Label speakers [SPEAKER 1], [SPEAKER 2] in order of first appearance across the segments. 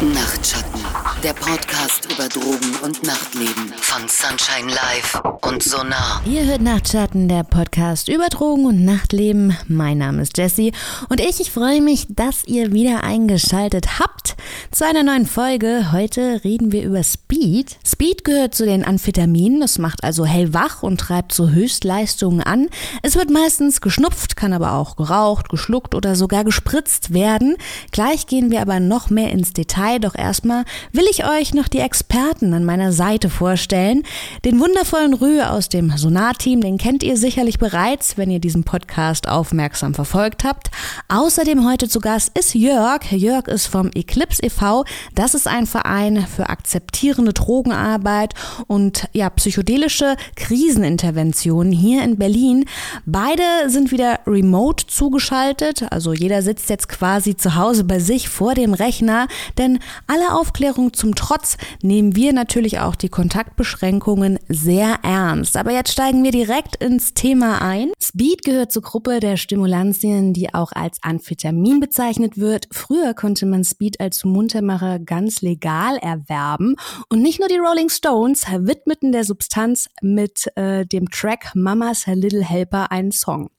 [SPEAKER 1] Nachtschatten, der Podcast über Drogen und Nachtleben von Sunshine Live und Sonar.
[SPEAKER 2] Ihr hört Nachtschatten, der Podcast über Drogen und Nachtleben. Mein Name ist Jessie und ich, ich freue mich, dass ihr wieder eingeschaltet habt zu einer neuen Folge. Heute reden wir über Speed. Speed gehört zu den Amphetaminen, das macht also hellwach und treibt zu Höchstleistungen an. Es wird meistens geschnupft, kann aber auch geraucht, geschluckt oder sogar gespritzt werden. Gleich gehen wir aber noch mehr ins Detail, doch erstmal will ich euch noch die Experten an meiner Seite vorstellen. Den wundervollen Rühe aus dem Sonar-Team, den kennt ihr sicherlich bereits, wenn ihr diesen Podcast aufmerksam verfolgt habt. Außerdem heute zu Gast ist Jörg. Jörg ist vom Eclipse e.V. Das ist ein Verein für akzeptierende Drogenarbeit und ja, psychedelische Kriseninterventionen hier in Berlin. Beide sind wieder remote zugeschaltet, also jeder sitzt jetzt quasi zu Hause bei sich vor dem Rechner, denn aller Aufklärung zum Trotz nehmen wir natürlich auch die Kontaktbeschränkungen sehr ernst. Aber jetzt steigen wir direkt ins Thema ein. Speed gehört zur Gruppe der Stimulantien, die auch als Amphetamin bezeichnet wird. Früher konnte man Speed als Muntermacher ganz legal erwerben. Und nicht nur die Rolling Stones widmeten der Substanz mit äh, dem Track Mama's Little Helper einen Song.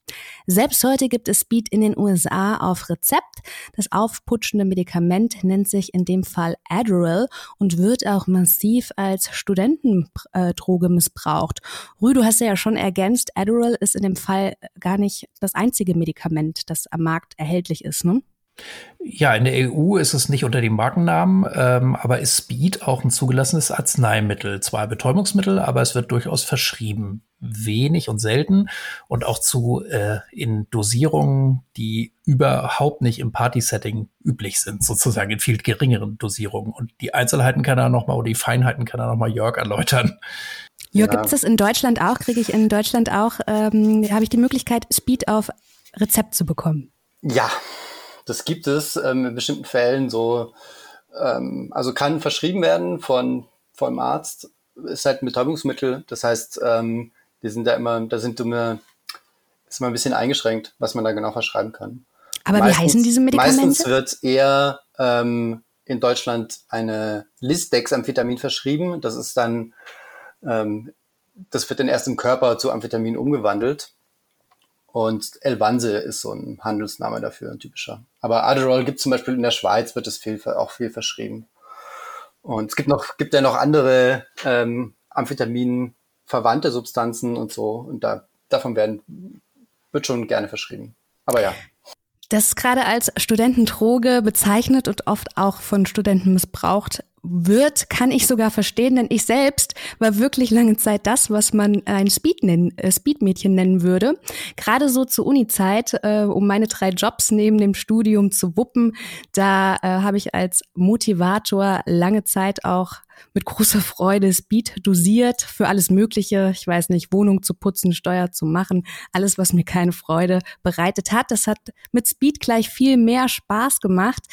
[SPEAKER 2] Selbst heute gibt es Speed in den USA auf Rezept. Das aufputschende Medikament nennt sich in dem Fall Adderall und wird auch massiv als Studentendroge missbraucht. Rü, du hast ja schon ergänzt, Adderall ist in dem Fall gar nicht das einzige Medikament, das am Markt erhältlich ist, ne?
[SPEAKER 3] Ja, in der EU ist es nicht unter dem Markennamen, ähm, aber ist Speed auch ein zugelassenes Arzneimittel. Zwar Betäubungsmittel, aber es wird durchaus verschrieben. Wenig und selten und auch zu äh, in Dosierungen, die überhaupt nicht im Party-Setting üblich sind, sozusagen in viel geringeren Dosierungen. Und die Einzelheiten kann er nochmal oder die Feinheiten kann er nochmal Jörg erläutern.
[SPEAKER 2] Jörg, ja. gibt es das in Deutschland auch? Kriege ich in Deutschland auch, ähm, habe ich die Möglichkeit, Speed auf Rezept zu bekommen?
[SPEAKER 4] Ja, das gibt es ähm, in bestimmten Fällen so, ähm, also kann verschrieben werden von vom Arzt, ist halt ein Betäubungsmittel. Das heißt, ähm, die sind da immer, da sind immer, ist immer ein bisschen eingeschränkt, was man da genau verschreiben kann.
[SPEAKER 2] Aber meistens, wie heißen diese Medikamente?
[SPEAKER 4] Meistens wird eher ähm, in Deutschland eine Lisdex-Amphetamin verschrieben. Das ist dann, ähm, das wird dann erst im Körper zu Amphetamin umgewandelt. Und Elvanse ist so ein Handelsname dafür, ein typischer. Aber Adderall gibt zum Beispiel in der Schweiz, wird es viel, auch viel verschrieben. Und es gibt noch, gibt ja noch andere ähm, Amphetamin verwandte Substanzen und so. Und da, davon werden, wird schon gerne verschrieben. Aber ja.
[SPEAKER 2] Das ist gerade als Studentendroge bezeichnet und oft auch von Studenten missbraucht wird, kann ich sogar verstehen, denn ich selbst war wirklich lange Zeit das, was man ein äh, Speedmädchen nennen würde. Gerade so zur Uni-Zeit, äh, um meine drei Jobs neben dem Studium zu wuppen, da äh, habe ich als Motivator lange Zeit auch mit großer Freude Speed dosiert für alles Mögliche. Ich weiß nicht, Wohnung zu putzen, Steuer zu machen, alles, was mir keine Freude bereitet hat. Das hat mit Speed gleich viel mehr Spaß gemacht.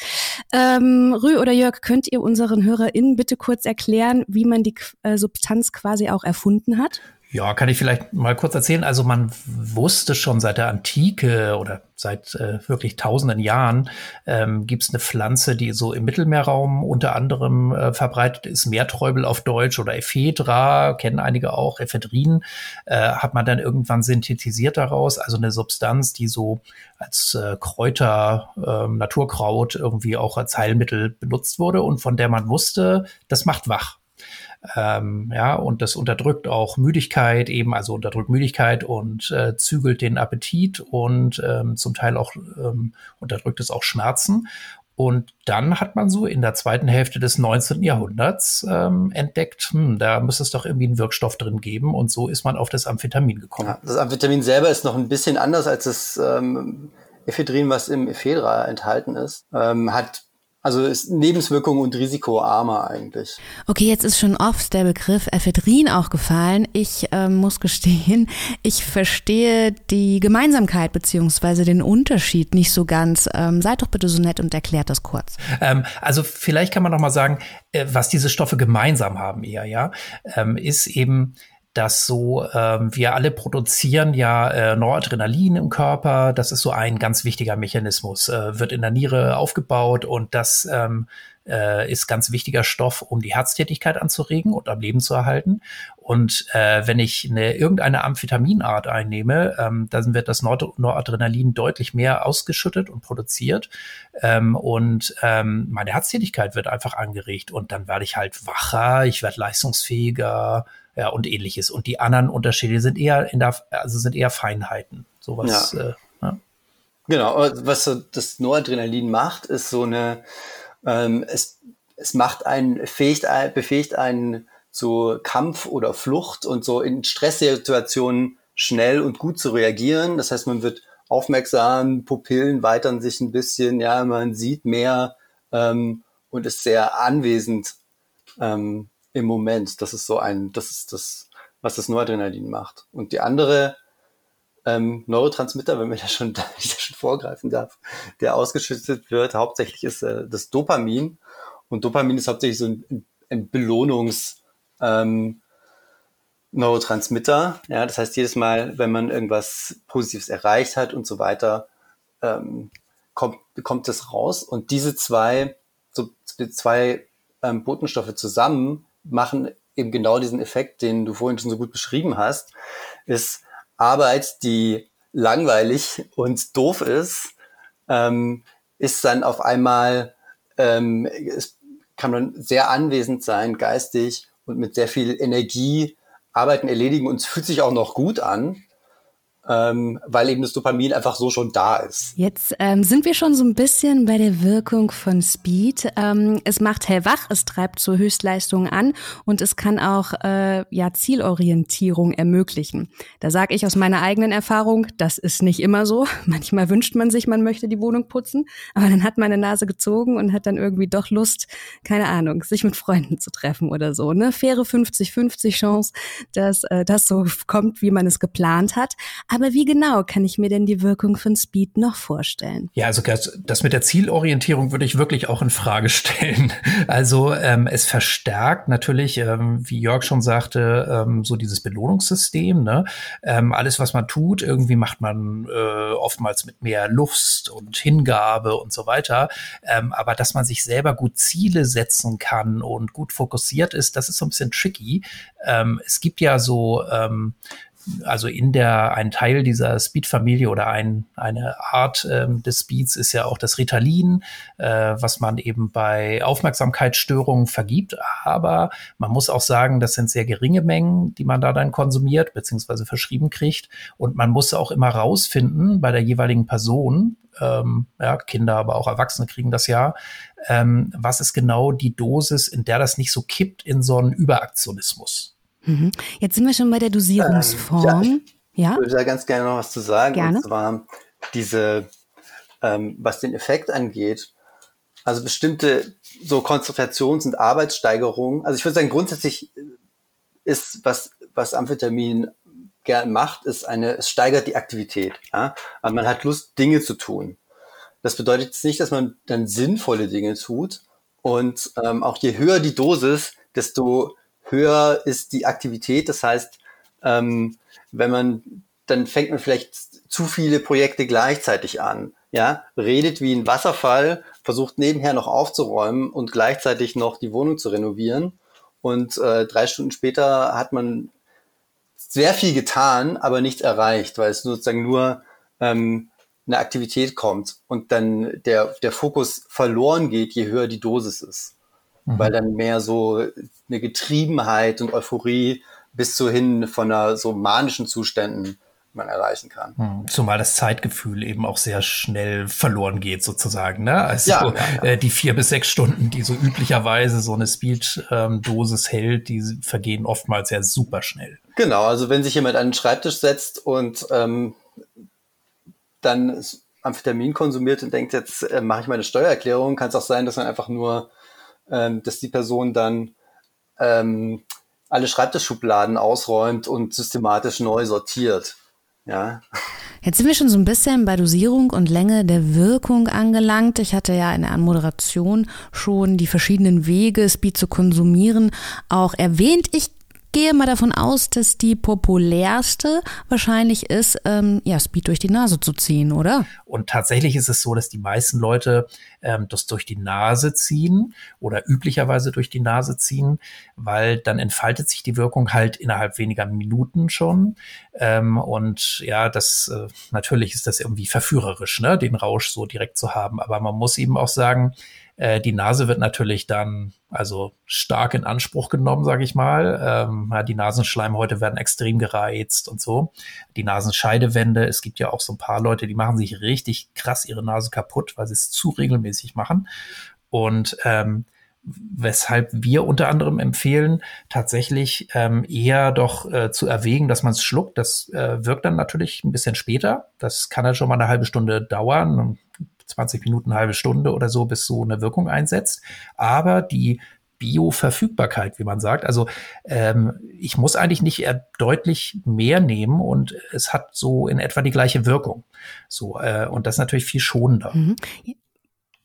[SPEAKER 2] Ähm, Rü oder Jörg, könnt ihr unseren HörerInnen bitte kurz erklären, wie man die äh, Substanz quasi auch erfunden hat?
[SPEAKER 3] Ja, kann ich vielleicht mal kurz erzählen. Also man wusste schon seit der Antike oder seit äh, wirklich tausenden Jahren ähm, gibt es eine Pflanze, die so im Mittelmeerraum unter anderem äh, verbreitet ist, Meerträubel auf Deutsch oder Ephedra, kennen einige auch, Ephedrin, äh, hat man dann irgendwann synthetisiert daraus, also eine Substanz, die so als äh, Kräuter, äh, Naturkraut irgendwie auch als Heilmittel benutzt wurde und von der man wusste, das macht wach. Ähm, ja, und das unterdrückt auch Müdigkeit eben, also unterdrückt Müdigkeit und äh, zügelt den Appetit und ähm, zum Teil auch ähm, unterdrückt es auch Schmerzen. Und dann hat man so in der zweiten Hälfte des 19. Jahrhunderts ähm, entdeckt, hm, da muss es doch irgendwie einen Wirkstoff drin geben. Und so ist man auf das Amphetamin gekommen. Ja,
[SPEAKER 4] das Amphetamin selber ist noch ein bisschen anders als das ähm, Ephedrin, was im Ephedra enthalten ist. Ähm, hat also ist Nebenwirkung und risikoarmer eigentlich.
[SPEAKER 2] Okay, jetzt ist schon oft der Begriff Ephedrin auch gefallen. Ich äh, muss gestehen, ich verstehe die Gemeinsamkeit beziehungsweise den Unterschied nicht so ganz. Ähm, seid doch bitte so nett und erklärt das kurz.
[SPEAKER 3] Ähm, also vielleicht kann man noch mal sagen, äh, was diese Stoffe gemeinsam haben eher, ja, ähm, ist eben dass so ähm, wir alle produzieren ja äh, Noradrenalin im Körper. Das ist so ein ganz wichtiger Mechanismus, äh, wird in der Niere aufgebaut und das ähm, äh, ist ganz wichtiger Stoff, um die Herztätigkeit anzuregen und am Leben zu erhalten. Und äh, wenn ich eine, irgendeine Amphetaminart einnehme, ähm, dann wird das Nord Noradrenalin deutlich mehr ausgeschüttet und produziert. Ähm, und ähm, meine Herztätigkeit wird einfach angeregt. Und dann werde ich halt wacher, ich werde leistungsfähiger, ja, und ähnliches. Und die anderen Unterschiede sind eher in der, also sind eher Feinheiten. Sowas. Ja. Äh, ja.
[SPEAKER 4] Genau, was so das Noradrenalin macht, ist so eine, ähm, es, es macht einen, fähigt, befähigt einen zu Kampf oder Flucht und so in Stresssituationen schnell und gut zu reagieren. Das heißt, man wird aufmerksam, Pupillen weitern sich ein bisschen, ja, man sieht mehr ähm, und ist sehr anwesend ähm, im Moment. Das ist so ein, das ist das, was das Noradrenalin macht. Und die andere ähm, Neurotransmitter, wenn man da schon, da schon vorgreifen darf, der ausgeschüttet wird, hauptsächlich ist äh, das Dopamin. Und Dopamin ist hauptsächlich so ein, ein Belohnungs- ähm, Neurotransmitter. Ja, das heißt, jedes Mal, wenn man irgendwas Positives erreicht hat und so weiter, ähm, kommt, kommt das raus. Und diese zwei, so zwei ähm, Botenstoffe zusammen machen eben genau diesen Effekt, den du vorhin schon so gut beschrieben hast, ist Arbeit, die langweilig und doof ist, ähm, ist dann auf einmal, ähm, es kann man sehr anwesend sein, geistig und mit sehr viel Energie Arbeiten erledigen und es fühlt sich auch noch gut an ähm, weil eben das Dopamin einfach so schon da ist.
[SPEAKER 2] Jetzt ähm, sind wir schon so ein bisschen bei der Wirkung von Speed. Ähm, es macht hellwach, es treibt zur Höchstleistung an und es kann auch äh, ja Zielorientierung ermöglichen. Da sage ich aus meiner eigenen Erfahrung, das ist nicht immer so. Manchmal wünscht man sich, man möchte die Wohnung putzen, aber dann hat meine Nase gezogen und hat dann irgendwie doch Lust, keine Ahnung, sich mit Freunden zu treffen oder so. Ne? Faire 50-50 Chance, dass äh, das so kommt, wie man es geplant hat. Wie genau kann ich mir denn die Wirkung von Speed noch vorstellen?
[SPEAKER 3] Ja, also das mit der Zielorientierung würde ich wirklich auch in Frage stellen. Also ähm, es verstärkt natürlich, ähm, wie Jörg schon sagte, ähm, so dieses Belohnungssystem. Ne? Ähm, alles, was man tut, irgendwie macht man äh, oftmals mit mehr Lust und Hingabe und so weiter. Ähm, aber dass man sich selber gut Ziele setzen kann und gut fokussiert ist, das ist so ein bisschen tricky. Ähm, es gibt ja so ähm, also in der, ein Teil dieser Speed-Familie oder ein, eine Art ähm, des Speeds ist ja auch das Ritalin, äh, was man eben bei Aufmerksamkeitsstörungen vergibt. Aber man muss auch sagen, das sind sehr geringe Mengen, die man da dann konsumiert beziehungsweise verschrieben kriegt. Und man muss auch immer rausfinden bei der jeweiligen Person, ähm, ja, Kinder, aber auch Erwachsene kriegen das ja, ähm, was ist genau die Dosis, in der das nicht so kippt in so einen Überaktionismus.
[SPEAKER 2] Mhm. Jetzt sind wir schon bei der Dosierungsform. Ähm,
[SPEAKER 4] ja, ich würde da ganz gerne noch was zu sagen. Gerne. Und zwar diese, ähm, was den Effekt angeht, also bestimmte so Konzentrations- und Arbeitssteigerungen. Also ich würde sagen, grundsätzlich ist, was, was Amphetamin gern macht, ist eine, es steigert die Aktivität. Ja? Aber man hat Lust, Dinge zu tun. Das bedeutet jetzt nicht, dass man dann sinnvolle Dinge tut. Und ähm, auch je höher die Dosis, desto höher ist die Aktivität. Das heißt, ähm, wenn man, dann fängt man vielleicht zu viele Projekte gleichzeitig an. Ja, redet wie ein Wasserfall, versucht nebenher noch aufzuräumen und gleichzeitig noch die Wohnung zu renovieren. Und äh, drei Stunden später hat man sehr viel getan, aber nichts erreicht, weil es sozusagen nur ähm, eine Aktivität kommt und dann der, der Fokus verloren geht, je höher die Dosis ist mhm. weil dann mehr so eine Getriebenheit und Euphorie bis zu hin von einer so manischen Zuständen man erreichen kann.
[SPEAKER 3] Mhm. Zumal das Zeitgefühl eben auch sehr schnell verloren geht, sozusagen. Ne? Also ja, ja, ja. Äh, die vier bis sechs Stunden, die so üblicherweise so eine Speed-Dosis hält, die vergehen oftmals ja super schnell.
[SPEAKER 4] Genau, also wenn sich jemand an den Schreibtisch setzt und ähm, dann Amphetamin konsumiert und denkt, jetzt äh, mache ich meine Steuererklärung, kann es auch sein, dass man einfach nur ähm, dass die Person dann ähm, alle Schreibtischschubladen ausräumt und systematisch neu sortiert. Ja.
[SPEAKER 2] Jetzt sind wir schon so ein bisschen bei Dosierung und Länge der Wirkung angelangt. Ich hatte ja in der Anmoderation schon die verschiedenen Wege, Speed zu konsumieren, auch erwähnt. Ich gehe mal davon aus, dass die populärste wahrscheinlich ist, ähm, ja, Speed durch die Nase zu ziehen, oder?
[SPEAKER 3] Und tatsächlich ist es so, dass die meisten Leute ähm, das durch die Nase ziehen oder üblicherweise durch die Nase ziehen, weil dann entfaltet sich die Wirkung halt innerhalb weniger Minuten schon. Ähm, und ja, das äh, natürlich ist das irgendwie verführerisch, ne, den Rausch so direkt zu haben. Aber man muss eben auch sagen, äh, die Nase wird natürlich dann also stark in Anspruch genommen, sage ich mal. Ähm, ja, die Nasenschleimhäute werden extrem gereizt und so. Die Nasenscheidewände, es gibt ja auch so ein paar Leute, die machen sich richtig krass ihre Nase kaputt, weil sie es zu regelmäßig machen. Und ähm, weshalb wir unter anderem empfehlen, tatsächlich ähm, eher doch äh, zu erwägen, dass man es schluckt. Das äh, wirkt dann natürlich ein bisschen später. Das kann dann schon mal eine halbe Stunde dauern. 20 Minuten, halbe Stunde oder so, bis so eine Wirkung einsetzt. Aber die Bioverfügbarkeit, wie man sagt. Also ähm, ich muss eigentlich nicht eher deutlich mehr nehmen und es hat so in etwa die gleiche Wirkung. So äh, und das ist natürlich viel schonender. Mhm.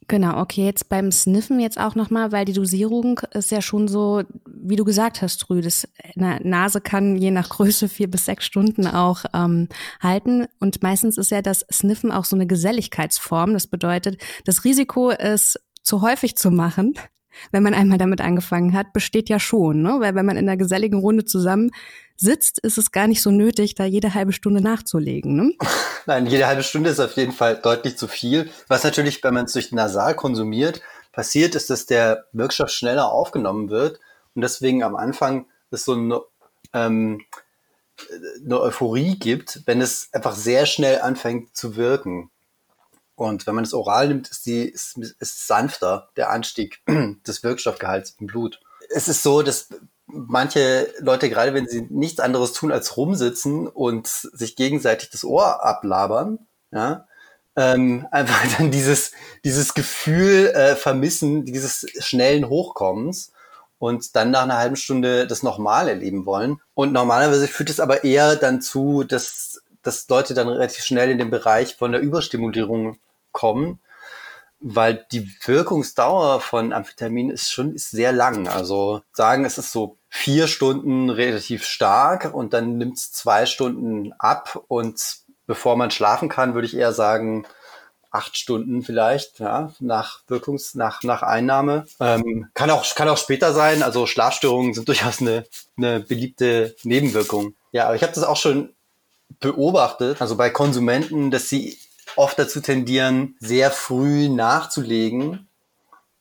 [SPEAKER 2] Genau, okay, jetzt beim Sniffen jetzt auch nochmal, weil die Dosierung ist ja schon so, wie du gesagt hast, Rü, das Nase kann je nach Größe vier bis sechs Stunden auch ähm, halten und meistens ist ja das Sniffen auch so eine Geselligkeitsform. Das bedeutet, das Risiko ist zu häufig zu machen, wenn man einmal damit angefangen hat, besteht ja schon, ne? weil wenn man in einer geselligen Runde zusammen sitzt, ist es gar nicht so nötig, da jede halbe Stunde nachzulegen. Ne?
[SPEAKER 4] Nein, jede halbe Stunde ist auf jeden Fall deutlich zu viel. Was natürlich, wenn man es durch Nasal konsumiert, passiert, ist, dass der Wirkstoff schneller aufgenommen wird und deswegen am Anfang es so eine, ähm, eine Euphorie gibt, wenn es einfach sehr schnell anfängt zu wirken. Und wenn man es oral nimmt, ist, die, ist, ist sanfter der Anstieg des Wirkstoffgehalts im Blut. Es ist so, dass manche Leute, gerade wenn sie nichts anderes tun als rumsitzen und sich gegenseitig das Ohr ablabern, ja, ähm, einfach dann dieses, dieses Gefühl äh, vermissen, dieses schnellen Hochkommens und dann nach einer halben Stunde das nochmal erleben wollen. Und normalerweise führt es aber eher dann zu, dass, dass Leute dann relativ schnell in den Bereich von der Überstimulierung kommen weil die Wirkungsdauer von Amphetamin ist schon ist sehr lang. Also sagen, es ist so vier Stunden relativ stark und dann nimmt es zwei Stunden ab und bevor man schlafen kann, würde ich eher sagen acht Stunden vielleicht, ja, nach Wirkungs, nach, nach Einnahme. Ähm, kann auch, kann auch später sein. Also Schlafstörungen sind durchaus eine, eine beliebte Nebenwirkung. Ja, aber ich habe das auch schon beobachtet, also bei Konsumenten, dass sie oft dazu tendieren, sehr früh nachzulegen,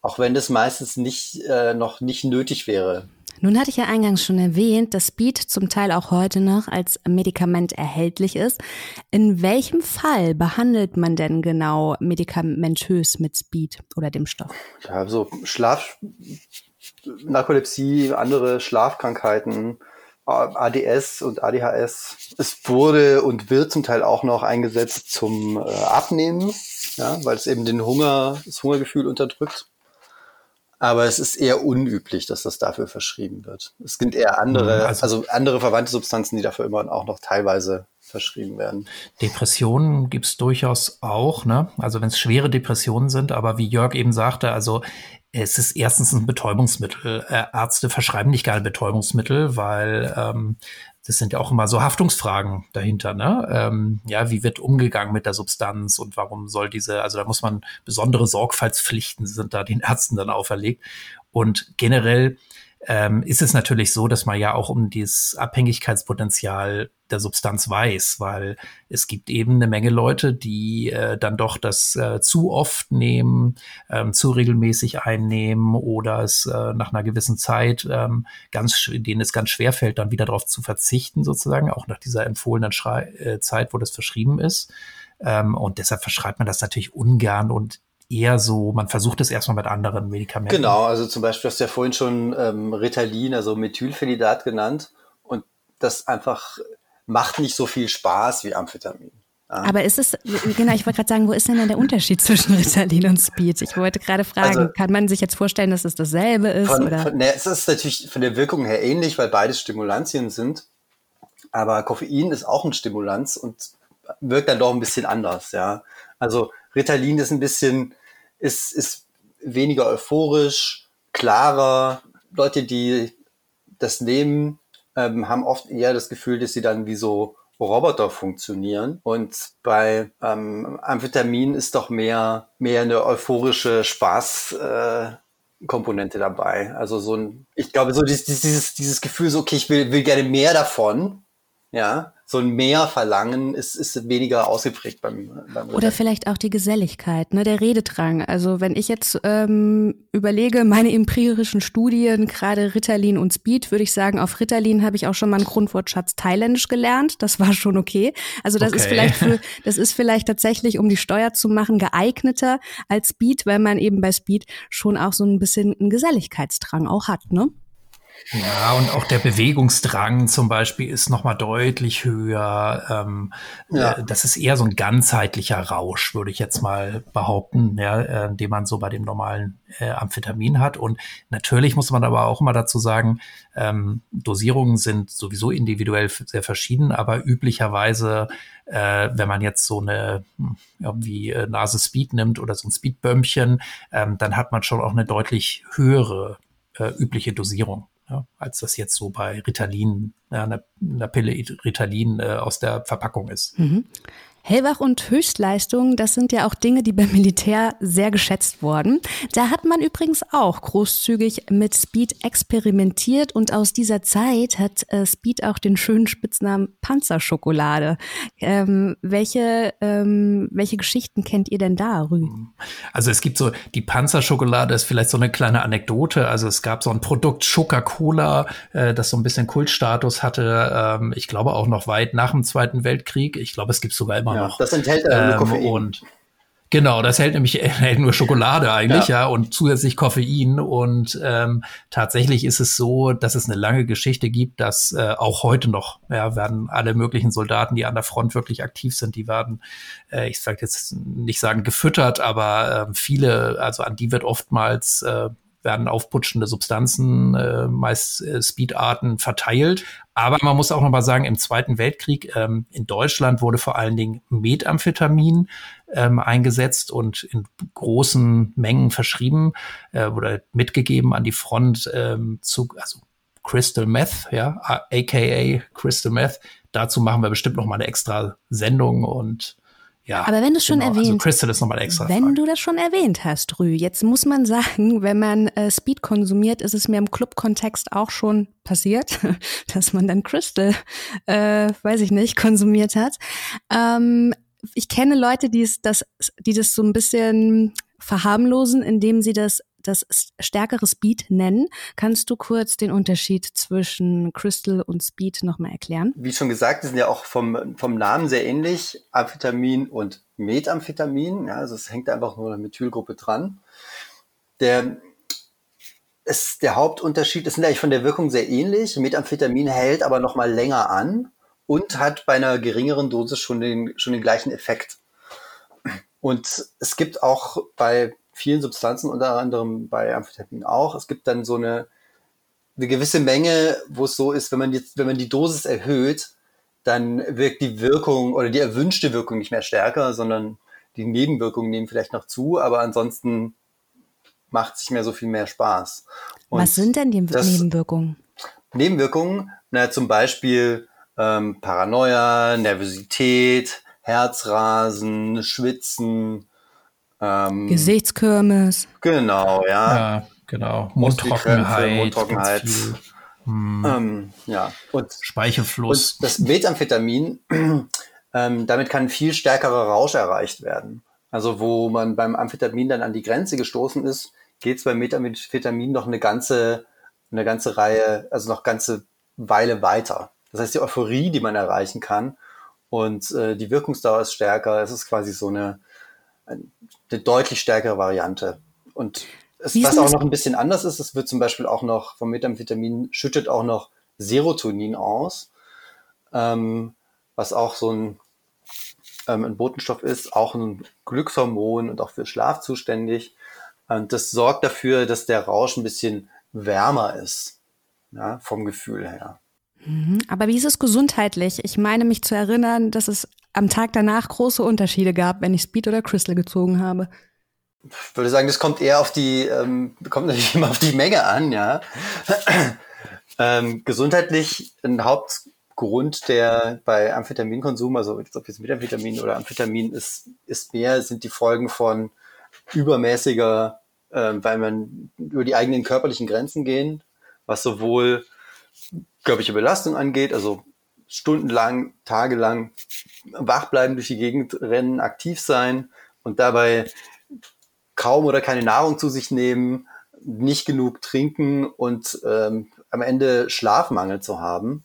[SPEAKER 4] auch wenn das meistens nicht, äh, noch nicht nötig wäre.
[SPEAKER 2] Nun hatte ich ja eingangs schon erwähnt, dass Speed zum Teil auch heute noch als Medikament erhältlich ist. In welchem Fall behandelt man denn genau medikamentös mit Speed oder dem Stoff?
[SPEAKER 4] Ja, so Schlaf, Narkolepsie, andere Schlafkrankheiten, ADS und ADHS. Es wurde und wird zum Teil auch noch eingesetzt zum äh, Abnehmen, ja, weil es eben den Hunger, das Hungergefühl unterdrückt. Aber es ist eher unüblich, dass das dafür verschrieben wird. Es gibt eher andere, mhm, also, also andere verwandte Substanzen, die dafür immer auch noch teilweise verschrieben werden.
[SPEAKER 3] Depressionen gibt's durchaus auch, ne? Also wenn es schwere Depressionen sind, aber wie Jörg eben sagte, also es ist erstens ein Betäubungsmittel. Äh, Ärzte verschreiben nicht gerne Betäubungsmittel, weil ähm, das sind ja auch immer so Haftungsfragen dahinter. Ne? Ähm, ja, wie wird umgegangen mit der Substanz und warum soll diese, also da muss man besondere Sorgfaltspflichten sind da den Ärzten dann auferlegt. Und generell ähm, ist es natürlich so, dass man ja auch um dieses Abhängigkeitspotenzial der Substanz weiß, weil es gibt eben eine Menge Leute, die äh, dann doch das äh, zu oft nehmen, ähm, zu regelmäßig einnehmen oder es äh, nach einer gewissen Zeit ähm, ganz, denen es ganz schwer fällt, dann wieder darauf zu verzichten, sozusagen, auch nach dieser empfohlenen Schrei äh, Zeit, wo das verschrieben ist. Ähm, und deshalb verschreibt man das natürlich ungern und eher so, man versucht es erstmal mit anderen Medikamenten.
[SPEAKER 4] Genau, also zum Beispiel hast du ja vorhin schon ähm, Ritalin, also Methylphenidat genannt. Und das einfach macht nicht so viel Spaß wie Amphetamin.
[SPEAKER 2] Ja. Aber ist es, genau, ich wollte gerade sagen, wo ist denn dann der Unterschied zwischen Ritalin und Speed? Ich wollte gerade fragen, also, kann man sich jetzt vorstellen, dass es dasselbe ist?
[SPEAKER 4] Von, oder? Von, ne, es ist natürlich von der Wirkung her ähnlich, weil beides Stimulantien sind. Aber Koffein ist auch ein Stimulanz und wirkt dann doch ein bisschen anders, ja. Also Ritalin ist ein bisschen ist, ist weniger euphorisch, klarer. Leute, die das nehmen, ähm, haben oft eher das Gefühl, dass sie dann wie so Roboter funktionieren. Und bei ähm, Amphetamin ist doch mehr, mehr eine euphorische Spaß. Äh, Komponente dabei. Also so ein, ich glaube, so dieses, dieses, dieses Gefühl, so, okay, ich will, will gerne mehr davon, ja, so ein Mehrverlangen ist, ist weniger ausgeprägt beim, beim
[SPEAKER 2] Oder vielleicht auch die Geselligkeit, ne, der Rededrang. Also wenn ich jetzt ähm, überlege, meine empirischen Studien, gerade Ritalin und Speed, würde ich sagen, auf Ritalin habe ich auch schon mal einen Grundwortschatz Thailändisch gelernt. Das war schon okay. Also das okay. ist vielleicht für, das ist vielleicht tatsächlich, um die Steuer zu machen, geeigneter als Speed, weil man eben bei Speed schon auch so ein bisschen einen Geselligkeitsdrang auch hat, ne?
[SPEAKER 3] Ja, und auch der Bewegungsdrang zum Beispiel ist nochmal deutlich höher. Ähm, ja. äh, das ist eher so ein ganzheitlicher Rausch, würde ich jetzt mal behaupten, ja, äh, den man so bei dem normalen äh, Amphetamin hat. Und natürlich muss man aber auch immer dazu sagen, ähm, Dosierungen sind sowieso individuell sehr verschieden, aber üblicherweise, äh, wenn man jetzt so eine hm, irgendwie äh, Nase Speed nimmt oder so ein Speedbömmchen, ähm, dann hat man schon auch eine deutlich höhere äh, übliche Dosierung ja, als das jetzt so bei Ritalin, ja, einer, einer Pille Ritalin äh, aus der Verpackung ist.
[SPEAKER 2] Mhm. Hellwach und Höchstleistung, das sind ja auch Dinge, die beim Militär sehr geschätzt wurden. Da hat man übrigens auch großzügig mit Speed experimentiert und aus dieser Zeit hat äh, Speed auch den schönen Spitznamen Panzerschokolade. Ähm, welche, ähm, welche Geschichten kennt ihr denn da, Rü?
[SPEAKER 3] Also es gibt so, die Panzerschokolade ist vielleicht so eine kleine Anekdote. Also es gab so ein Produkt Coca-Cola, äh, das so ein bisschen Kultstatus hatte. Ähm, ich glaube auch noch weit nach dem Zweiten Weltkrieg. Ich glaube, es gibt sogar immer immer ja, noch.
[SPEAKER 4] Das enthält äh, ähm, Koffein. Und
[SPEAKER 3] Genau, das hält nämlich hält nur Schokolade eigentlich, ja, ja und zusätzlich Koffein. Und ähm, tatsächlich ist es so, dass es eine lange Geschichte gibt, dass äh, auch heute noch ja, werden alle möglichen Soldaten, die an der Front wirklich aktiv sind, die werden, äh, ich sage jetzt nicht sagen gefüttert, aber äh, viele, also an die wird oftmals äh, werden aufputschende Substanzen, äh, meist äh, Speedarten verteilt. Aber man muss auch noch mal sagen, im Zweiten Weltkrieg ähm, in Deutschland wurde vor allen Dingen Methamphetamin ähm, eingesetzt und in großen Mengen verschrieben äh, oder mitgegeben an die Front ähm, zu, also Crystal Meth, ja, aka Crystal Meth. Dazu machen wir bestimmt noch mal eine extra Sendung und ja,
[SPEAKER 2] aber wenn du schon genau. Also erwähnt,
[SPEAKER 3] also Crystal ist nochmal extra.
[SPEAKER 2] Wenn Frage. du das schon erwähnt hast, Rü, jetzt muss man sagen, wenn man äh, Speed konsumiert, ist es mir im Club-Kontext auch schon passiert, dass man dann Crystal, äh, weiß ich nicht, konsumiert hat. Ähm, ich kenne Leute, die es, das, die das so ein bisschen verharmlosen, indem sie das das stärkere Speed nennen. Kannst du kurz den Unterschied zwischen Crystal und Speed nochmal erklären?
[SPEAKER 4] Wie schon gesagt, die sind ja auch vom, vom Namen sehr ähnlich. Amphetamin und Methamphetamin. Ja, also es hängt einfach nur eine Methylgruppe dran. Der, ist der Hauptunterschied, sind eigentlich von der Wirkung sehr ähnlich. Methamphetamin hält aber nochmal länger an und hat bei einer geringeren Dosis schon den, schon den gleichen Effekt. Und es gibt auch bei vielen Substanzen, unter anderem bei Amphetamin auch. Es gibt dann so eine, eine gewisse Menge, wo es so ist, wenn man jetzt, wenn man die Dosis erhöht, dann wirkt die Wirkung oder die erwünschte Wirkung nicht mehr stärker, sondern die Nebenwirkungen nehmen vielleicht noch zu, aber ansonsten macht sich mehr so viel mehr Spaß.
[SPEAKER 2] Und Was sind denn die das, Nebenwirkungen?
[SPEAKER 4] Nebenwirkungen, na, zum Beispiel ähm, Paranoia, Nervosität, Herzrasen, Schwitzen,
[SPEAKER 2] ähm, Gesichtskirmes.
[SPEAKER 4] Genau, ja.
[SPEAKER 3] Ja, genau. Mundtrockenheit.
[SPEAKER 4] Mundtrockenheit. Hm. Ähm, ja. Und,
[SPEAKER 3] Speichelfluss.
[SPEAKER 4] Und das Methamphetamin, ähm, damit kann viel stärkerer Rausch erreicht werden. Also wo man beim Amphetamin dann an die Grenze gestoßen ist, geht es beim Methamphetamin noch eine ganze, eine ganze Reihe, also noch ganze Weile weiter. Das heißt, die Euphorie, die man erreichen kann und äh, die Wirkungsdauer ist stärker. Es ist quasi so eine, eine deutlich stärkere Variante. Und es, was auch noch ein bisschen anders ist, es wird zum Beispiel auch noch vom Methamphetamin schüttet auch noch Serotonin aus, ähm, was auch so ein, ähm, ein Botenstoff ist, auch ein Glückshormon und auch für Schlaf zuständig. Und das sorgt dafür, dass der Rausch ein bisschen wärmer ist, ja, vom Gefühl her.
[SPEAKER 2] Mhm. Aber wie ist es gesundheitlich? Ich meine mich zu erinnern, dass es am Tag danach große Unterschiede gab, wenn ich Speed oder Crystal gezogen habe.
[SPEAKER 4] Ich würde sagen, das kommt eher auf die, ähm, kommt natürlich immer auf die Menge an, ja. Ähm, gesundheitlich ein Hauptgrund, der bei Amphetaminkonsum, also ob jetzt Methamphetamin oder Amphetamin ist, ist mehr, sind die Folgen von übermäßiger, äh, weil man über die eigenen körperlichen Grenzen gehen, was sowohl körperliche Belastung angeht, also stundenlang, tagelang wach bleiben, durch die Gegend rennen, aktiv sein und dabei kaum oder keine Nahrung zu sich nehmen, nicht genug trinken und ähm, am Ende Schlafmangel zu haben,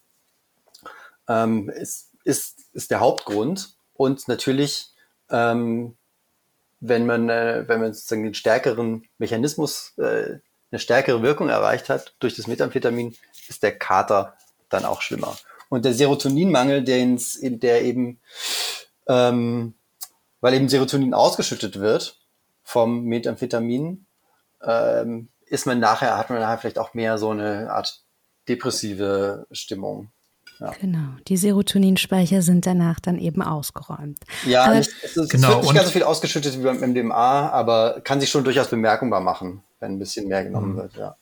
[SPEAKER 4] ähm, ist, ist, ist der Hauptgrund. Und natürlich, ähm, wenn man, äh, wenn man sozusagen den stärkeren Mechanismus, äh, eine stärkere Wirkung erreicht hat durch das Methamphetamin, ist der Kater dann auch schlimmer. Und der Serotoninmangel, den's, der eben, ähm, weil eben Serotonin ausgeschüttet wird vom Methamphetamin, ähm, ist man nachher, hat man nachher vielleicht auch mehr so eine Art depressive Stimmung.
[SPEAKER 2] Ja. Genau, die Serotoninspeicher sind danach dann eben ausgeräumt.
[SPEAKER 4] Ja, aber nicht, es, ist, genau, es wird nicht ganz so viel ausgeschüttet wie beim MDMA, aber kann sich schon durchaus bemerkbar machen, wenn ein bisschen mehr genommen mhm. wird, ja.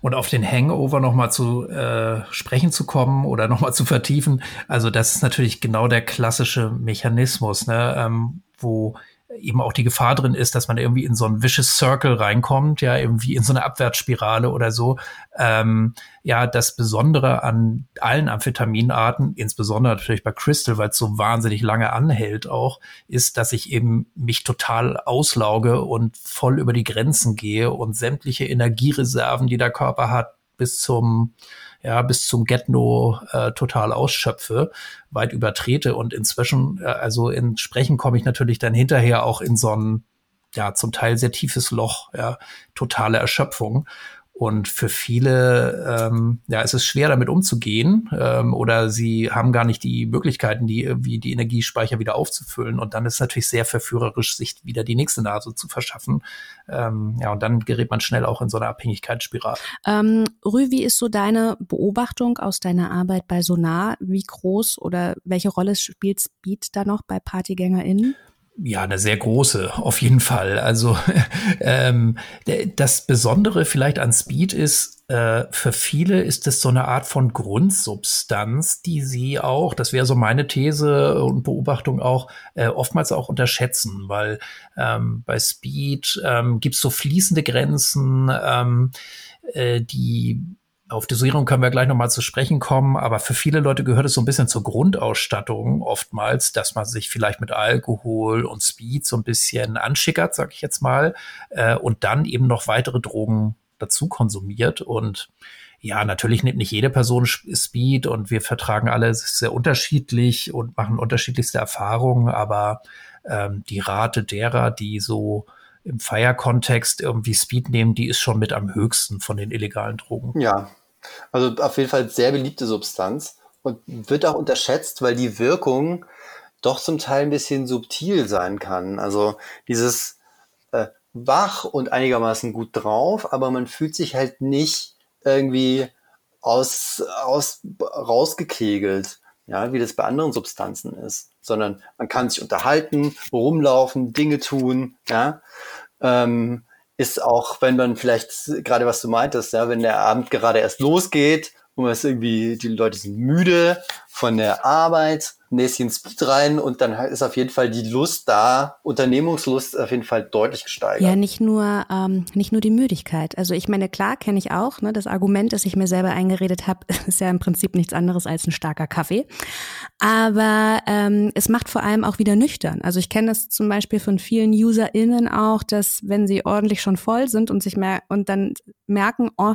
[SPEAKER 3] Und auf den Hangover nochmal zu äh, sprechen zu kommen oder nochmal zu vertiefen, also das ist natürlich genau der klassische Mechanismus, ne, ähm, wo eben auch die Gefahr drin ist, dass man irgendwie in so einen vicious Circle reinkommt, ja, irgendwie in so eine Abwärtsspirale oder so. Ähm, ja, das Besondere an allen Amphetaminarten, insbesondere natürlich bei Crystal, weil es so wahnsinnig lange anhält auch, ist, dass ich eben mich total auslauge und voll über die Grenzen gehe und sämtliche Energiereserven, die der Körper hat, bis zum ja, bis zum Get-No äh, total ausschöpfe, weit übertrete und inzwischen, äh, also entsprechend komme ich natürlich dann hinterher auch in so ein, ja, zum Teil sehr tiefes Loch, ja, totale Erschöpfung. Und für viele, ähm, ja, ist es schwer, damit umzugehen ähm, oder sie haben gar nicht die Möglichkeiten, die irgendwie die Energiespeicher wieder aufzufüllen. Und dann ist es natürlich sehr verführerisch, sich wieder die nächste Nase zu verschaffen. Ähm, ja, und dann gerät man schnell auch in so eine Abhängigkeitsspirale.
[SPEAKER 2] Ähm, Rü, wie ist so deine Beobachtung aus deiner Arbeit bei Sonar? Wie groß oder welche Rolle spielt Speed da noch bei PartygängerInnen?
[SPEAKER 3] Ja, eine sehr große, auf jeden Fall. Also ähm, das Besondere vielleicht an Speed ist, äh, für viele ist es so eine Art von Grundsubstanz, die sie auch, das wäre so meine These und Beobachtung auch, äh, oftmals auch unterschätzen, weil ähm, bei Speed ähm, gibt es so fließende Grenzen, ähm, äh, die auf Dosierung können wir gleich nochmal zu sprechen kommen, aber für viele Leute gehört es so ein bisschen zur Grundausstattung oftmals, dass man sich vielleicht mit Alkohol und Speed so ein bisschen anschickert, sag ich jetzt mal, äh, und dann eben noch weitere Drogen dazu konsumiert. Und ja, natürlich nimmt nicht jede Person Speed und wir vertragen alle sehr unterschiedlich und machen unterschiedlichste Erfahrungen, aber ähm, die Rate derer, die so im Feierkontext irgendwie Speed nehmen, die ist schon mit am höchsten von den illegalen Drogen.
[SPEAKER 4] Ja, also auf jeden Fall sehr beliebte Substanz und wird auch unterschätzt, weil die Wirkung doch zum Teil ein bisschen subtil sein kann. Also dieses äh, wach und einigermaßen gut drauf, aber man fühlt sich halt nicht irgendwie aus, aus rausgekegelt, ja, wie das bei anderen Substanzen ist, sondern man kann sich unterhalten, rumlaufen, Dinge tun, ja. Ähm, ist auch, wenn man vielleicht gerade was du meintest, ja, wenn der Abend gerade erst losgeht und man ist irgendwie, die Leute sind müde von der Arbeit, Näschen Speed rein und dann ist auf jeden Fall die Lust da, Unternehmungslust auf jeden Fall deutlich gesteigert.
[SPEAKER 2] Ja, nicht nur, ähm, nicht nur die Müdigkeit. Also ich meine, klar kenne ich auch, ne, das Argument, das ich mir selber eingeredet habe, ist ja im Prinzip nichts anderes als ein starker Kaffee. Aber ähm, es macht vor allem auch wieder nüchtern. Also ich kenne das zum Beispiel von vielen UserInnen auch, dass wenn sie ordentlich schon voll sind und sich mehr und dann merken, oh,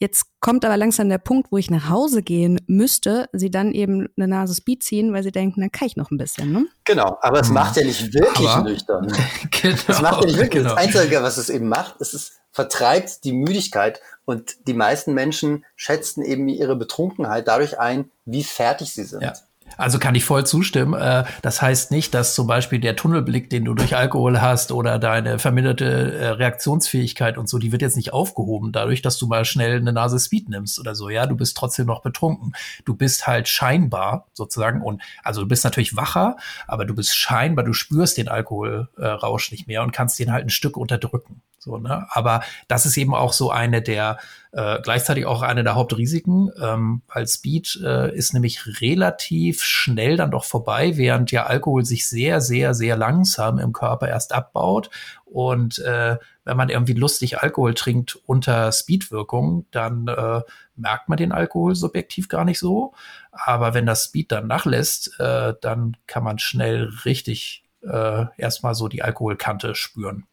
[SPEAKER 2] Jetzt kommt aber langsam der Punkt, wo ich nach Hause gehen müsste, sie dann eben eine Nase Speed ziehen, weil sie denken, dann kann ich noch ein bisschen. Ne?
[SPEAKER 4] Genau, aber es hm. macht ja nicht wirklich aber, nüchtern. genau, es macht ja nicht wirklich. Genau. Das Einzige, was es eben macht, ist, es vertreibt die Müdigkeit und die meisten Menschen schätzen eben ihre Betrunkenheit dadurch ein, wie fertig sie sind.
[SPEAKER 3] Ja. Also kann ich voll zustimmen. Äh, das heißt nicht, dass zum Beispiel der Tunnelblick, den du durch Alkohol hast oder deine verminderte äh, Reaktionsfähigkeit und so, die wird jetzt nicht aufgehoben dadurch, dass du mal schnell eine Nase Speed nimmst oder so. Ja, du bist trotzdem noch betrunken. Du bist halt scheinbar sozusagen und also du bist natürlich wacher, aber du bist scheinbar, du spürst den Alkoholrausch nicht mehr und kannst den halt ein Stück unterdrücken. So, ne? Aber das ist eben auch so eine der, äh, gleichzeitig auch eine der Hauptrisiken, ähm, weil Speed äh, ist nämlich relativ schnell dann doch vorbei, während ja Alkohol sich sehr, sehr, sehr langsam im Körper erst abbaut. Und äh, wenn man irgendwie lustig Alkohol trinkt unter Speedwirkung, dann äh, merkt man den Alkohol subjektiv gar nicht so. Aber wenn das Speed dann nachlässt, äh, dann kann man schnell richtig äh, erstmal so die Alkoholkante spüren.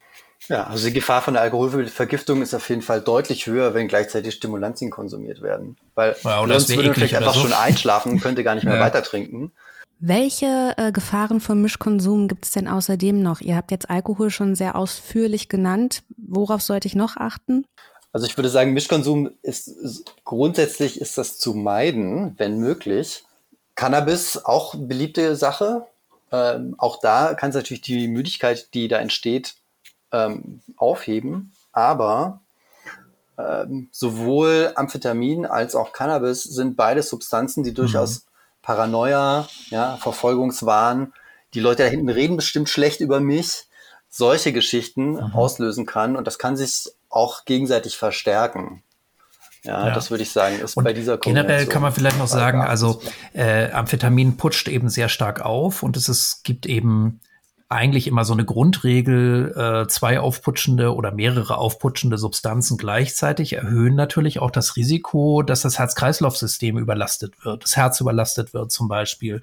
[SPEAKER 4] Ja, also die Gefahr von der Alkoholvergiftung ist auf jeden Fall deutlich höher, wenn gleichzeitig Stimulantien konsumiert werden. Weil
[SPEAKER 3] ja,
[SPEAKER 4] sonst würde man vielleicht einfach
[SPEAKER 3] so.
[SPEAKER 4] schon einschlafen und könnte gar nicht mehr
[SPEAKER 3] Ja.
[SPEAKER 4] weiter trinken.
[SPEAKER 2] Welche äh, Gefahren von Mischkonsum gibt es denn außerdem noch? Ihr habt jetzt Alkohol schon sehr ausführlich genannt. Worauf sollte ich noch achten?
[SPEAKER 4] Also ich würde sagen, Mischkonsum ist, ist grundsätzlich ist das zu meiden, wenn möglich. Cannabis auch beliebte Sache. Ähm, auch da kann es natürlich die Müdigkeit, die da entsteht, ähm, aufheben. Aber ähm, sowohl Amphetamin als auch Cannabis sind beide Substanzen, die durchaus Paranoia, ja, Verfolgungswahn, die Leute da hinten reden bestimmt schlecht über mich, solche Geschichten auslösen kann. Und das kann sich auch gegenseitig verstärken. Ja,
[SPEAKER 3] Ja.
[SPEAKER 4] das würde ich sagen, ist
[SPEAKER 3] Und
[SPEAKER 4] bei dieser
[SPEAKER 3] generell kann man vielleicht noch sagen, also äh, Amphetamin putscht eben sehr stark auf und es ist, gibt eben eigentlich immer so eine Grundregel, äh, zwei aufputschende oder mehrere aufputschende Substanzen gleichzeitig erhöhen natürlich auch das Risiko, dass das Herz-Kreislauf-System überlastet wird, das Herz überlastet wird zum Beispiel.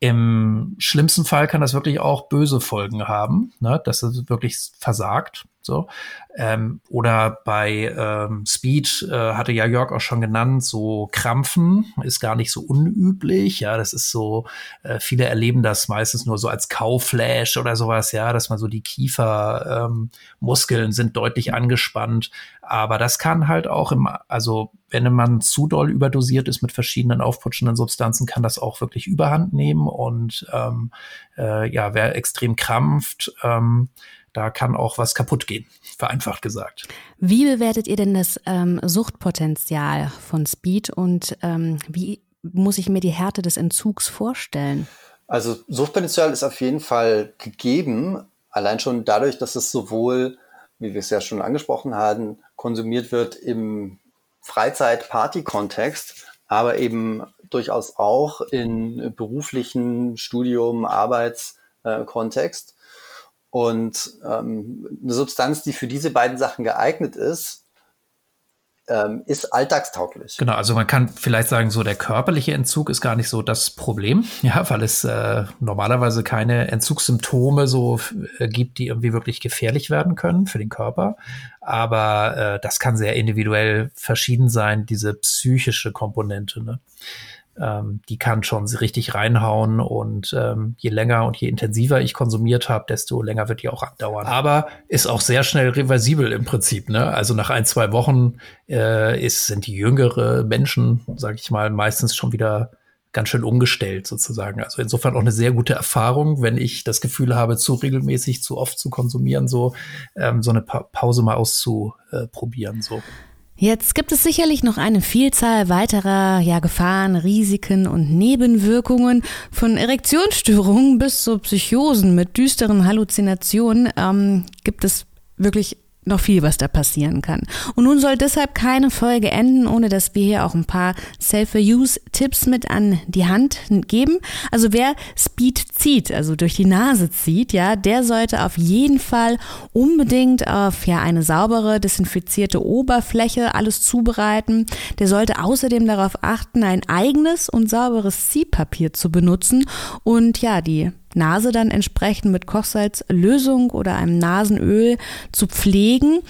[SPEAKER 3] Im schlimmsten Fall kann das wirklich auch böse Folgen haben, ne, dass es wirklich versagt. So. Ähm, oder bei ähm, Speed äh, hatte ja Jörg auch schon genannt, so Krampfen ist gar nicht so unüblich. Ja, das ist so, äh, viele erleben das meistens nur so als Kauflash oder sowas, ja, dass man so die Kiefermuskeln ähm, sind deutlich angespannt. Aber das kann halt auch im, also wenn man zu doll überdosiert ist mit verschiedenen aufputschenden Substanzen, kann das auch wirklich Überhand nehmen und ähm, äh, ja, wer extrem krampft, ähm, da kann auch was kaputt gehen, vereinfacht gesagt.
[SPEAKER 2] Wie bewertet ihr denn das ähm, Suchtpotenzial von Speed und ähm, wie muss ich mir die Härte des Entzugs vorstellen?
[SPEAKER 4] Also Suchtpotenzial ist auf jeden Fall gegeben, allein schon dadurch, dass es sowohl, wie wir es ja schon angesprochen haben, konsumiert wird im Freizeit-Party-Kontext, aber eben durchaus auch in beruflichen Studium, Arbeitskontext. Und ähm, eine Substanz, die für diese beiden Sachen geeignet ist, ähm, ist alltagstauglich.
[SPEAKER 3] Genau, also man kann vielleicht sagen, so der körperliche Entzug ist gar nicht so das Problem, ja, weil es äh, normalerweise keine Entzugssymptome so äh, gibt, die irgendwie wirklich gefährlich werden können für den Körper. Aber äh, das kann sehr individuell verschieden sein, diese psychische Komponente. Ne? Ähm, die kann schon richtig reinhauen und ähm, je länger und je intensiver ich konsumiert habe, desto länger wird die auch andauern. Aber ist auch sehr schnell reversibel im Prinzip. Ne? Also nach ein, zwei Wochen äh, ist, sind die jüngere Menschen, sage ich mal, meistens schon wieder ganz schön umgestellt sozusagen. Also insofern auch eine sehr gute Erfahrung, wenn ich das Gefühl habe, zu regelmäßig, zu oft zu konsumieren, so ähm, so eine pa Pause mal auszuprobieren. So.
[SPEAKER 2] Jetzt gibt es sicherlich noch eine Vielzahl weiterer ja, Gefahren, Risiken und Nebenwirkungen von Erektionsstörungen bis zu Psychosen mit düsteren Halluzinationen. Ähm, gibt es wirklich noch viel, was da passieren kann. Und nun soll deshalb keine Folge enden, ohne dass wir hier auch ein paar Self-Use-Tipps mit an die Hand geben. Also wer Speed zieht, also durch die Nase zieht, ja, der sollte auf jeden Fall unbedingt auf ja eine saubere, desinfizierte Oberfläche alles zubereiten. Der sollte außerdem darauf achten, ein eigenes und sauberes Ziehpapier zu benutzen und ja, die Nase dann entsprechend mit Kochsalzlösung oder einem Nasenöl zu pflegen.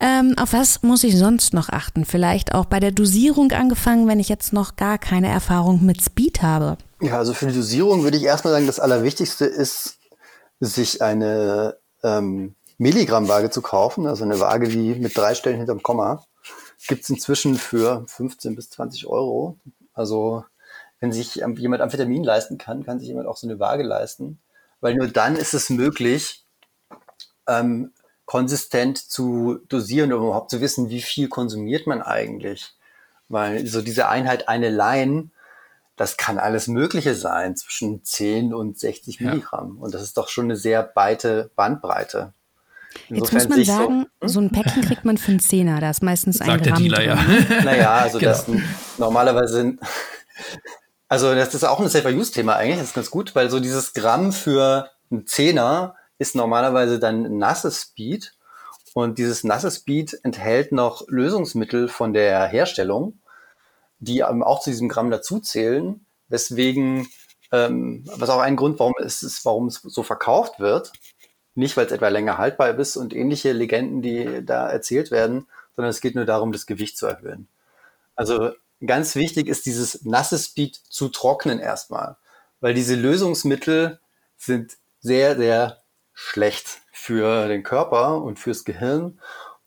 [SPEAKER 2] Ähm, auf was muss ich sonst noch achten? Vielleicht auch bei der Dosierung angefangen, wenn ich jetzt noch gar keine Erfahrung mit Speed habe.
[SPEAKER 4] Ja, also für die Dosierung würde ich erstmal sagen, das Allerwichtigste ist, sich eine ähm, Milligrammwaage zu kaufen, also eine Waage wie mit drei Stellen hinterm Komma. Gibt es inzwischen für 15 bis 20 Euro. Also wenn sich jemand Amphetamin leisten kann, kann sich jemand auch so eine Waage leisten. Weil nur dann ist es möglich, ähm, konsistent zu dosieren, um überhaupt zu wissen, wie viel konsumiert man eigentlich. Weil so diese Einheit eine Line, das kann alles Mögliche sein, zwischen 10 und 60
[SPEAKER 3] Ja.
[SPEAKER 4] Milligramm. Und das ist doch schon eine sehr weite Bandbreite.
[SPEAKER 2] Jetzt muss man sagen, so, hm? so, ein Päckchen kriegt man für einen Zehner, da ist meistens ein
[SPEAKER 3] Sagt
[SPEAKER 2] Gramm
[SPEAKER 3] der Dealer,
[SPEAKER 2] drin.
[SPEAKER 3] ja.
[SPEAKER 4] Naja, also genau. das normalerweise sind, also das ist auch ein Safer-Use-Thema eigentlich, das ist ganz gut, weil so dieses Gramm für einen Zehner ist normalerweise dann nasses Speed und dieses nasse Speed enthält noch Lösungsmittel von der Herstellung, die auch zu diesem Gramm dazuzählen, weswegen, ähm, was auch ein Grund, warum es ist, warum es so verkauft wird. Nicht, weil es etwa länger haltbar ist und ähnliche Legenden, die da erzählt werden, sondern es geht nur darum, das Gewicht zu erhöhen. Also ganz wichtig ist dieses nasse Speed zu trocknen erstmal, weil diese Lösungsmittel sind sehr, sehr schlecht für den Körper und fürs Gehirn.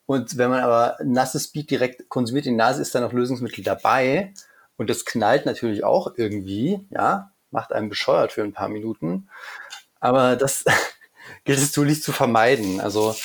[SPEAKER 4] Und wenn man aber nasses Speed direkt konsumiert in die Nase, ist da noch Lösungsmittel dabei. Und das knallt natürlich auch irgendwie, ja, macht einem bescheuert für ein paar Minuten. Aber das gilt es tunlichst zu vermeiden. Also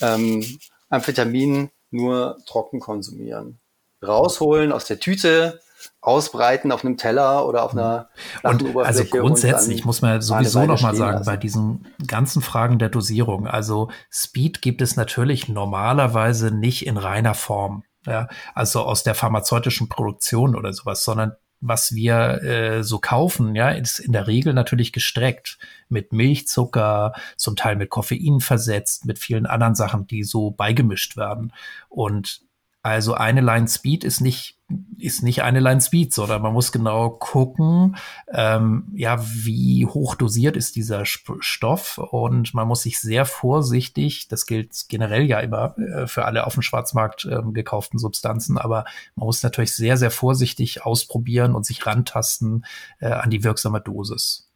[SPEAKER 4] ähm, Amphetamin nur trocken konsumieren. Rausholen aus der Tüte, ausbreiten auf einem Teller oder auf einer
[SPEAKER 3] und also grundsätzlich und muss man sowieso noch mal sagen lassen. bei diesen ganzen Fragen der Dosierung also Speed gibt es natürlich normalerweise nicht in reiner Form ja also aus der pharmazeutischen Produktion oder sowas sondern was wir äh, so kaufen, ja, ist in der Regel natürlich gestreckt mit Milchzucker, zum Teil mit Koffein versetzt, mit vielen anderen Sachen, die so beigemischt werden. Und also eine Line Speed ist nicht ist nicht eine Line Speed, sondern man muss genau gucken, ähm, ja, wie hoch dosiert ist dieser Stoff und man muss sich sehr vorsichtig, das gilt generell ja immer äh, für alle auf dem Schwarzmarkt äh, gekauften Substanzen, aber man muss natürlich sehr, sehr vorsichtig ausprobieren und sich rantasten äh, an die wirksame Dosis.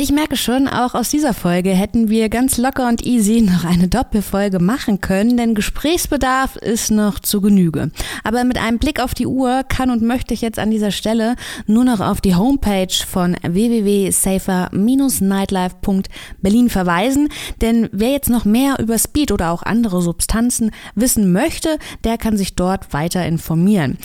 [SPEAKER 2] Ich merke schon, auch aus dieser Folge hätten wir ganz locker und easy noch eine Doppelfolge machen können, denn Gesprächsbedarf ist noch zu Genüge. Aber mit einem Blick auf die Uhr kann und möchte ich jetzt an dieser Stelle nur noch auf die Homepage von www.safer-nightlife.berlin verweisen, denn wer jetzt noch mehr über Speed oder auch andere Substanzen wissen möchte, der kann sich dort weiter informieren.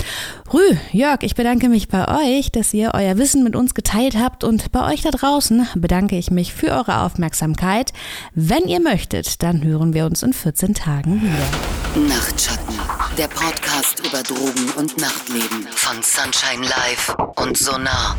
[SPEAKER 2] Rü, Jörg, ich bedanke mich bei euch, dass ihr euer Wissen mit uns geteilt habt und bei euch da draußen bedanke ich mich für eure Aufmerksamkeit. Wenn ihr möchtet, dann hören wir uns in 14 Tagen wieder.
[SPEAKER 1] Nachtschatten, der Podcast über Drogen und Nachtleben von Sunshine Live und Sonar.